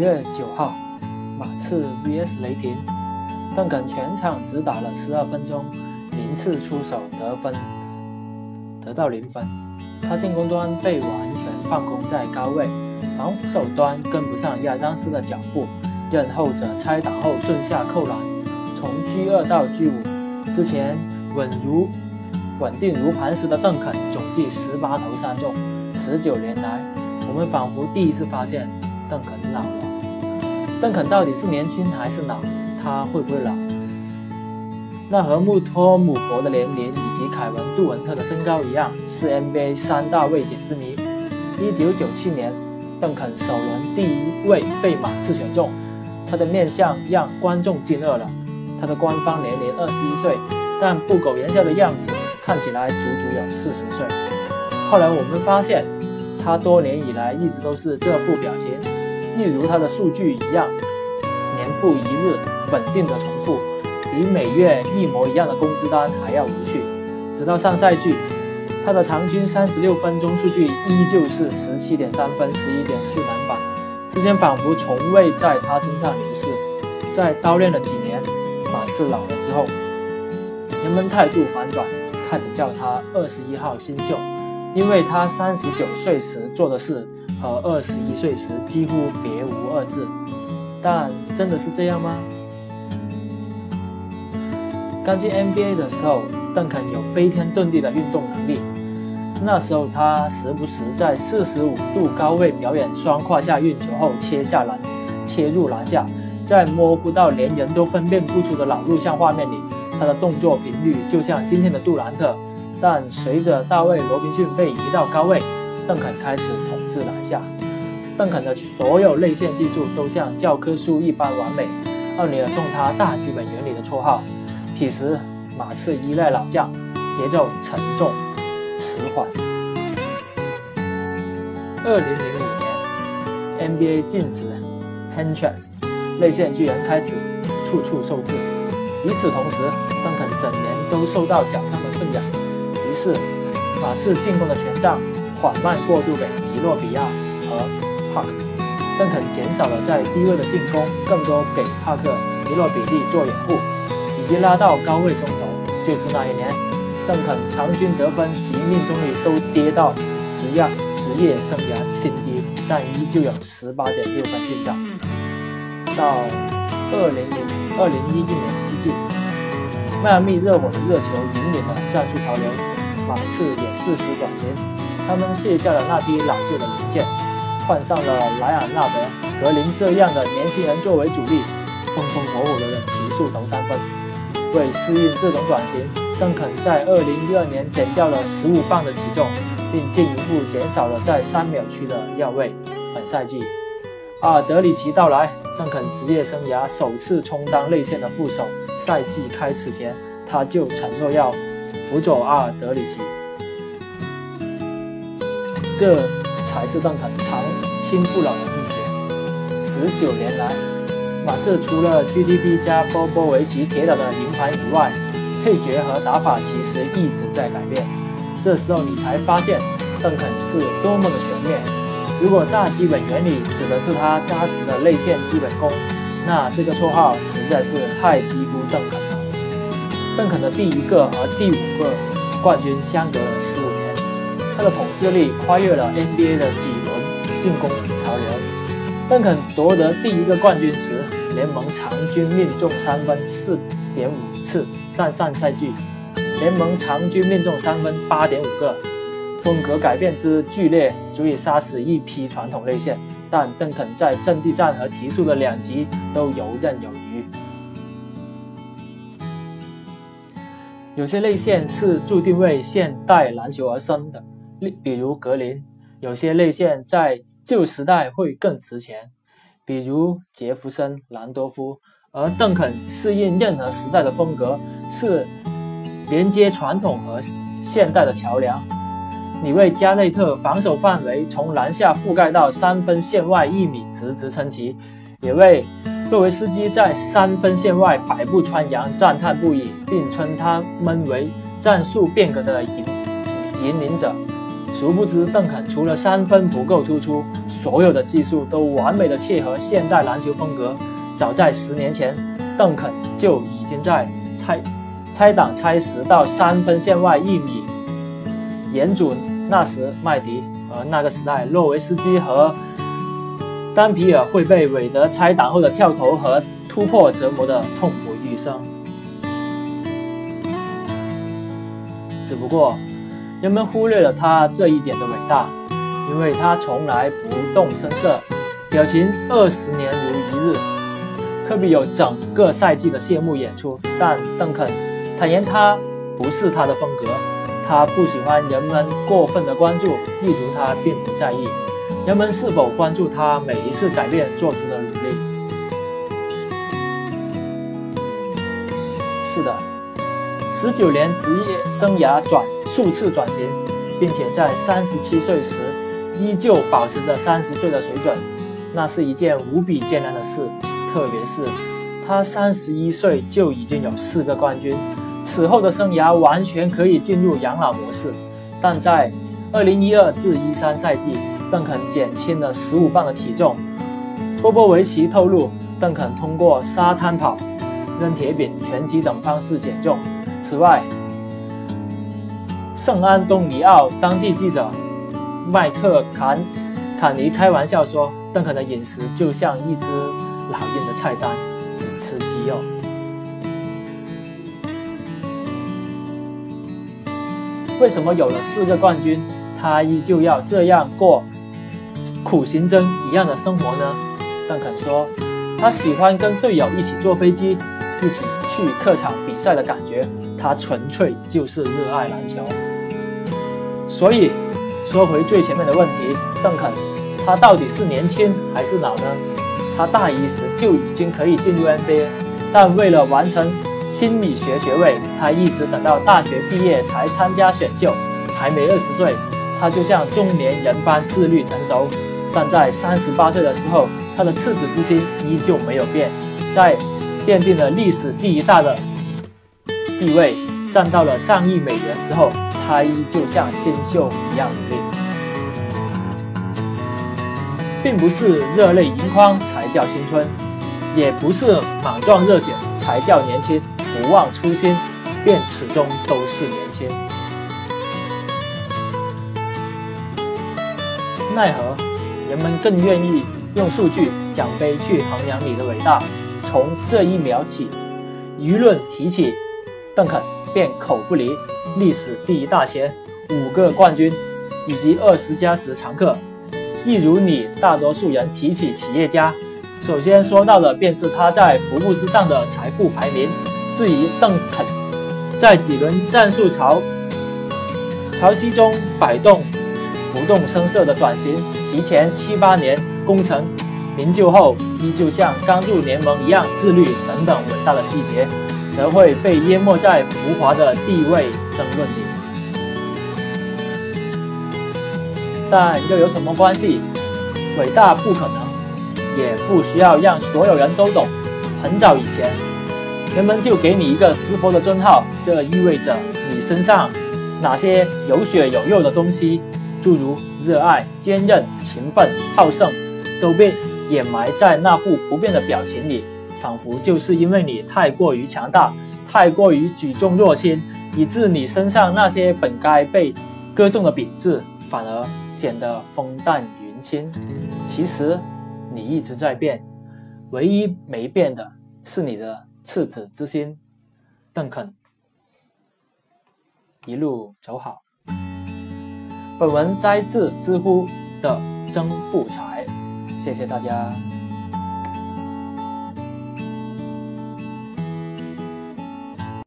月九号，马刺 vs 雷霆，邓肯全场只打了十二分钟，零次出手得分，得到零分。他进攻端被完全放空在高位，防守端跟不上亚当斯的脚步，任后者拆挡后顺下扣篮，从 G 二到 G 五之前稳如稳定如磐石的邓肯，总计十八投三中。十九年来，我们仿佛第一次发现。邓肯老了，邓肯到底是年轻还是老？他会不会老？那和穆托姆博的年龄以及凯文杜文特的身高一样，是 NBA 三大未解之谜。一九九七年，邓肯首轮第一位被马刺选中，他的面相让观众惊愕了。他的官方年龄二十一岁，但不苟言笑的样子看起来足足有四十岁。后来我们发现，他多年以来一直都是这副表情。例如他的数据一样，年复一日稳定的重复，比每月一模一样的工资单还要无趣。直到上赛季，他的场均三十六分钟数据依旧是十七点三分、十一点四篮板，时间仿佛从未在他身上流逝。在叨练了几年，马刺老了之后，人们态度反转，开始叫他二十一号新秀，因为他三十九岁时做的事。和二十一岁时几乎别无二致，但真的是这样吗？刚进 NBA 的时候，邓肯有飞天遁地的运动能力。那时候他时不时在四十五度高位表演双胯下运球后切下篮，切入篮下，在摸不到连人都分辨不出的老录像画面里，他的动作频率就像今天的杜兰特。但随着大卫罗宾逊被移到高位，邓肯开始统治篮下，邓肯的所有内线技术都像教科书一般完美。奥尼尔送他大基本原理的绰号。彼时，马刺依赖老将，节奏沉重、迟缓。二零零五年，NBA 禁止 hand checks，内线巨人开始处处受制。与此同时，邓肯整年都受到脚伤的困扰。于是，马刺进攻的权杖。缓慢过渡给吉诺比亚和帕克，邓肯减少了在低位的进攻，更多给帕克、吉洛比利做掩护，以及拉到高位中投。就是那一年，邓肯场均得分及命中率都跌到职业职业生涯新低，但依旧有十八点六分进账。到二零零二零一一年之际，迈阿密热火的热球引领了战术潮流，马刺也适时转型。他们卸下了那批老旧的零件，换上了莱昂纳德、格林这样的年轻人作为主力，风风火火的提速投三分。为适应这种转型，邓肯在2012年减掉了15磅的体重，并进一步减少了在三秒区的要位。本赛季，阿尔德里奇到来，邓肯职业生涯首次充当内线的副手。赛季开始前，他就承诺要辅佐阿尔德里奇。这才是邓肯长青不老的秘诀。十九年来，马刺除了 GDP 加波波维奇铁打的银盘以外，配角和打法其实一直在改变。这时候你才发现邓肯是多么的全面。如果大基本原理指的是他扎实的内线基本功，那这个绰号实在是太低估邓肯了。邓肯的第一个和第五个冠军相隔了十五年。他的统治力跨越了 NBA 的几轮进攻潮流。邓肯夺得第一个冠军时，联盟场均命中三分四点五次，但上赛季联盟场均命中三分八点五个。风格改变之剧烈，足以杀死一批传统内线。但邓肯在阵地战和提速的两极都游刃有余。有些内线是注定为现代篮球而生的。例比如格林，有些内线在旧时代会更值钱，比如杰弗森、兰多夫，而邓肯适应任何时代的风格，是连接传统和现代的桥梁。你为加内特防守范围从篮下覆盖到三分线外一米直直撑旗，也为洛维斯基在三分线外百步穿杨赞叹不已，并称他们为战术变革的引引领者。殊不知，邓肯除了三分不够突出，所有的技术都完美的契合现代篮球风格。早在十年前，邓肯就已经在拆拆挡拆十到三分线外一米，严准那时麦迪，而那个时代洛维斯基和丹皮尔会被韦德拆挡后的跳投和突破折磨的痛不欲生。只不过。人们忽略了他这一点的伟大，因为他从来不动声色，表情二十年如一日。科比有整个赛季的谢幕演出，但邓肯坦言他不是他的风格，他不喜欢人们过分的关注，例如他并不在意人们是否关注他每一次改变做出的努力。是的，十九年职业生涯转。数次转型，并且在三十七岁时依旧保持着三十岁的水准，那是一件无比艰难的事。特别是他三十一岁就已经有四个冠军，此后的生涯完全可以进入养老模式。但在二零一二至一三赛季，邓肯减轻了十五磅的体重。波波维奇透露，邓肯通过沙滩跑、扔铁饼、拳击等方式减重。此外，圣安东尼奥当地记者麦克坎坎尼开玩笑说：“邓肯的饮食就像一只老鹰的菜单，只吃鸡肉。”为什么有了四个冠军，他依旧要这样过苦行僧一样的生活呢？邓肯说：“他喜欢跟队友一起坐飞机，一起去客场比赛的感觉。他纯粹就是热爱篮球。”所以，说回最前面的问题，邓肯，他到底是年轻还是老呢？他大一时就已经可以进入 NBA，但为了完成心理学学位，他一直等到大学毕业才参加选秀。还没二十岁，他就像中年人般自律成熟。但在三十八岁的时候，他的赤子之心依旧没有变，在奠定了历史第一大的地位，赚到了上亿美元之后。他依旧像新秀一样努力，并不是热泪盈眶才叫青春，也不是莽撞热血才叫年轻。不忘初心，便始终都是年轻。奈何人们更愿意用数据奖杯去衡量你的伟大。从这一秒起，舆论提起邓肯，便口不离。历史第一大前，五个冠军，以及二十加十常客。一如你大多数人提起企业家，首先说到的便是他在福布斯上的财富排名。至于邓肯，在几轮战术潮潮汐中摆动，不动声色的转型，提前七八年功成名就后，依旧像刚入联盟一样自律等等伟大的细节。则会被淹没在浮华的地位争论里，但又有什么关系？伟大不可能，也不需要让所有人都懂。很早以前，人们就给你一个石佛的尊号，这意味着你身上哪些有血有肉的东西，诸如热爱、坚韧、勤奋、好胜，都被掩埋在那副不变的表情里。仿佛就是因为你太过于强大，太过于举重若轻，以致你身上那些本该被歌颂的品质，反而显得风淡云轻。其实你一直在变，唯一没变的是你的赤子之心。邓肯，一路走好。本文摘自知乎的曾不才，谢谢大家。